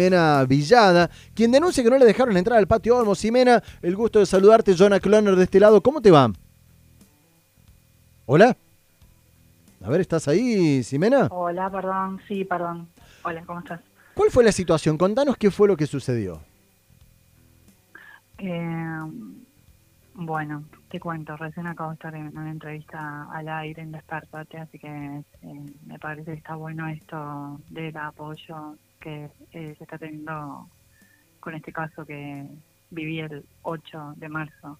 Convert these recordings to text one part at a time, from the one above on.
Ximena Villada, quien denuncia que no le dejaron entrar al patio Olmos. Ximena, el gusto de saludarte, Jonah Cloner de este lado. ¿Cómo te va? Hola. A ver, ¿estás ahí, Ximena? Hola, perdón, sí, perdón. Hola, ¿cómo estás? ¿Cuál fue la situación? Contanos qué fue lo que sucedió. Eh, bueno, te cuento, recién acabo de estar en una entrevista al aire en Despertate, así que eh, me parece que está bueno esto del apoyo que eh, se está teniendo con este caso que viví el 8 de marzo.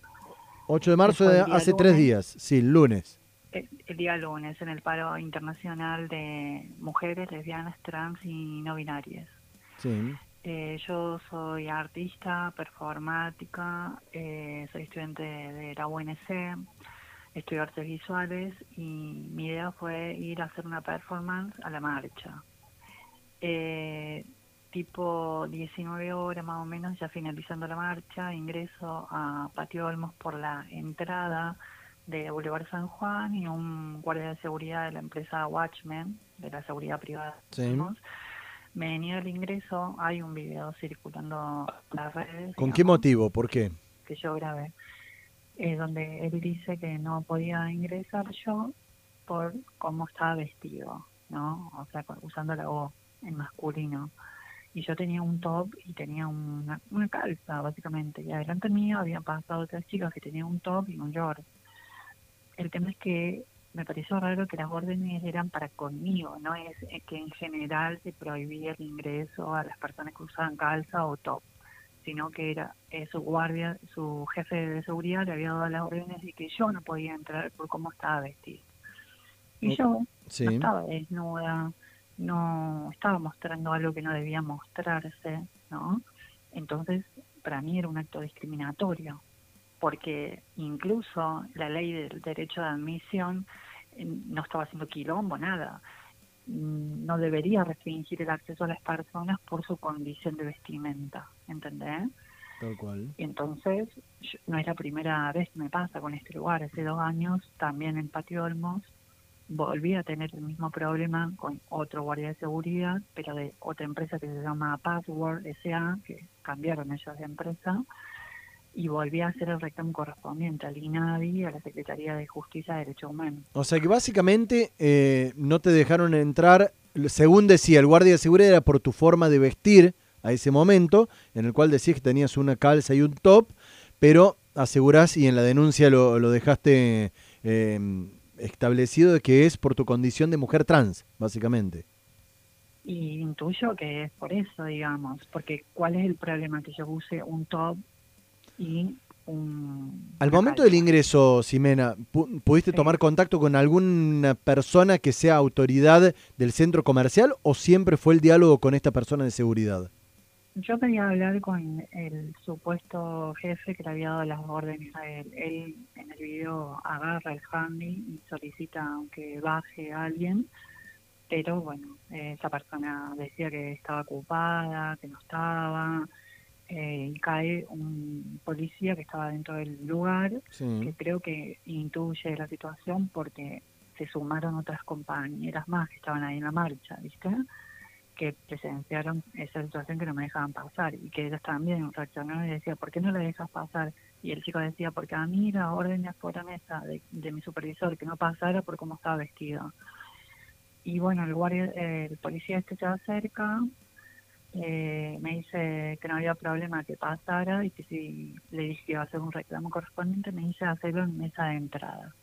8 de marzo de hace tres días, sí, el lunes. El, el, día lunes, en el paro internacional de mujeres, lesbianas, trans y no binarias. Sí. Eh, yo soy artista, performática, eh, estudiante de la UNC, estudio artes visuales y mi idea fue ir a hacer una performance a la marcha. Eh, tipo 19 horas más o menos, ya finalizando la marcha, ingreso a Patio Olmos por la entrada de Boulevard San Juan y un guardia de seguridad de la empresa Watchmen, de la seguridad privada. Sí me niega el ingreso, hay un video circulando en las redes. ¿Con qué motivo? ¿Por qué? Que yo grabé, eh, donde él dice que no podía ingresar yo por cómo estaba vestido, ¿no? O sea, usando la voz en masculino. Y yo tenía un top y tenía una, calza, básicamente. Y adelante mío habían pasado otras chicas que tenían un top y un short. El tema es que me pareció raro que las órdenes eran para conmigo, no es que en general se prohibía el ingreso a las personas que usaban calza o top, sino que era eh, su guardia, su jefe de seguridad le había dado las órdenes de que yo no podía entrar por cómo estaba vestido. Y yo no estaba desnuda, no estaba mostrando algo que no debía mostrarse, ¿no? Entonces, para mí era un acto discriminatorio porque incluso la ley del derecho de admisión eh, no estaba haciendo quilombo, nada. Mm, no debería restringir el acceso a las personas por su condición de vestimenta, ¿entendés? Tal cual. Y entonces, no es la primera vez que me pasa con este lugar. Hace dos años, también en Patio Olmos, volví a tener el mismo problema con otro guardia de seguridad, pero de otra empresa que se llama Password SA, que cambiaron ellos de empresa, y volví a hacer el reclamo correspondiente al INADI, a la Secretaría de Justicia y Derechos Humanos. O sea que básicamente eh, no te dejaron entrar, según decía el guardia de seguridad, era por tu forma de vestir a ese momento, en el cual decías que tenías una calza y un top, pero asegurás y en la denuncia lo, lo dejaste eh, establecido de que es por tu condición de mujer trans, básicamente. Y intuyo que es por eso, digamos, porque ¿cuál es el problema? Que yo use un top y un... Al momento del ingreso, Ximena, ¿pudiste tomar contacto con alguna persona que sea autoridad del centro comercial o siempre fue el diálogo con esta persona de seguridad? Yo quería hablar con el supuesto jefe que le había dado las órdenes a él. Él en el video agarra el handy y solicita que baje a alguien, pero bueno, esa persona decía que estaba ocupada, que no estaba, eh, cae un policía que estaba dentro del lugar, que creo que intuye la situación porque se sumaron otras compañeras más que estaban ahí en la marcha, ¿viste? Que presenciaron esa situación que no me dejaban pasar y que ellas también reaccionaron y decían, ¿por qué no le dejas pasar? Y el chico decía, porque a mí las órdenes fueron esa de, de mi supervisor, que no pasara por cómo estaba vestido. Y bueno, el guardia, el policía este se acerca, eh, me dice que no había problema que pasara y que si le dije que iba a hacer un reclamo correspondiente, me dice hacerlo en mesa de entrada.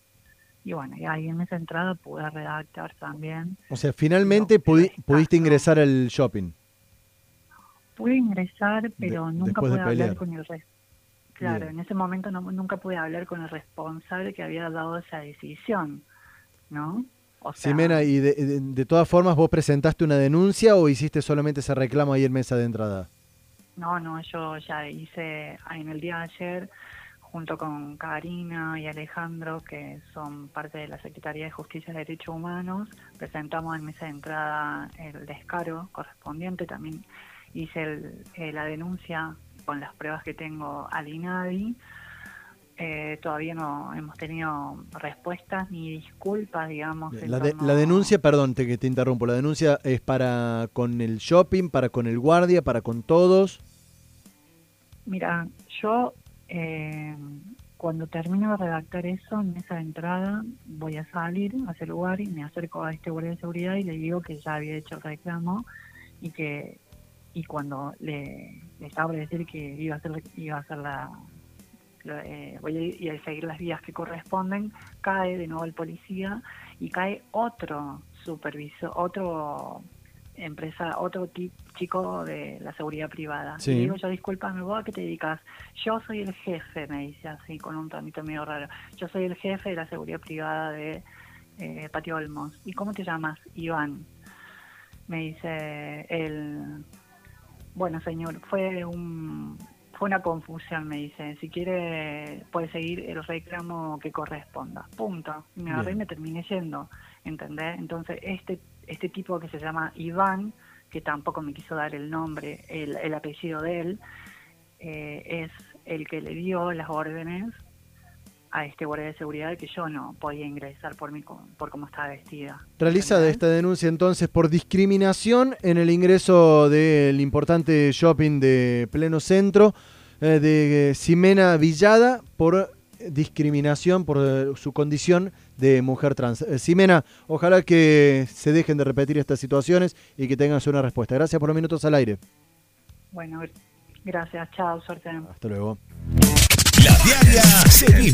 Y bueno, y ahí en mesa de entrada pude redactar también. O sea, finalmente pudiste ingresar al shopping. Pude ingresar, pero nunca pude hablar con el resto. Claro, en ese momento no, nunca pude hablar con el responsable que había dado esa decisión, ¿no? Simena, ¿y de, todas formas vos presentaste una denuncia o hiciste solamente ese reclamo ahí en mesa de entrada? No, no, yo ya hice en el día de ayer, junto con Karina y Alejandro, que son parte de la Secretaría de Justicia y Derechos Humanos, presentamos en mesa de entrada el descaro correspondiente. También hice eh, la denuncia con las pruebas que tengo al INADI eh, todavía no hemos tenido respuestas ni disculpas, digamos. La, la denuncia, perdón te, que te interrumpo, la denuncia es para con el shopping, para con el guardia, para con todos. Mira, yo eh, cuando termino de redactar eso, en esa entrada, voy a salir a ese lugar y me acerco a este guardia de seguridad y le digo que ya había hecho el reclamo y que y cuando le, estaba por decir que iba a hacer iba a hacer la eh, voy a ir a seguir las vías que corresponden, cae de nuevo el policía y cae otro supervisor, otro empresa, otro chico de la seguridad privada. Y digo yo, discúlpame, ¿vos a qué te dedicas? Yo soy el jefe, me dice así, con un trámite medio raro. Yo soy el jefe de la seguridad privada de eh, Patio Olmos. ¿Y cómo te llamas? Iván. Me dice el... Bueno, señor, fue un, fue una confusión, me dice. Si quiere, puede seguir el reclamo que corresponda. Punto. Me agarré y me terminé yendo. ¿Entendés? Entonces, este, este tipo que se llama Iván, que tampoco me quiso dar el nombre, el, el apellido de él, eh, es el que le dio las órdenes a este guardia de seguridad que yo no podía ingresar por mi, por cómo estaba vestida. Realiza de esta denuncia entonces por discriminación en el ingreso del importante shopping de pleno centro eh, de Ximena Villada por discriminación por eh, su condición de mujer trans. Eh, Ximena, ojalá que se dejen de repetir estas situaciones y que tengas una respuesta. Gracias por los minutos al aire. Bueno, gracias, chao, suerte. Hasta luego. La diaria se vive.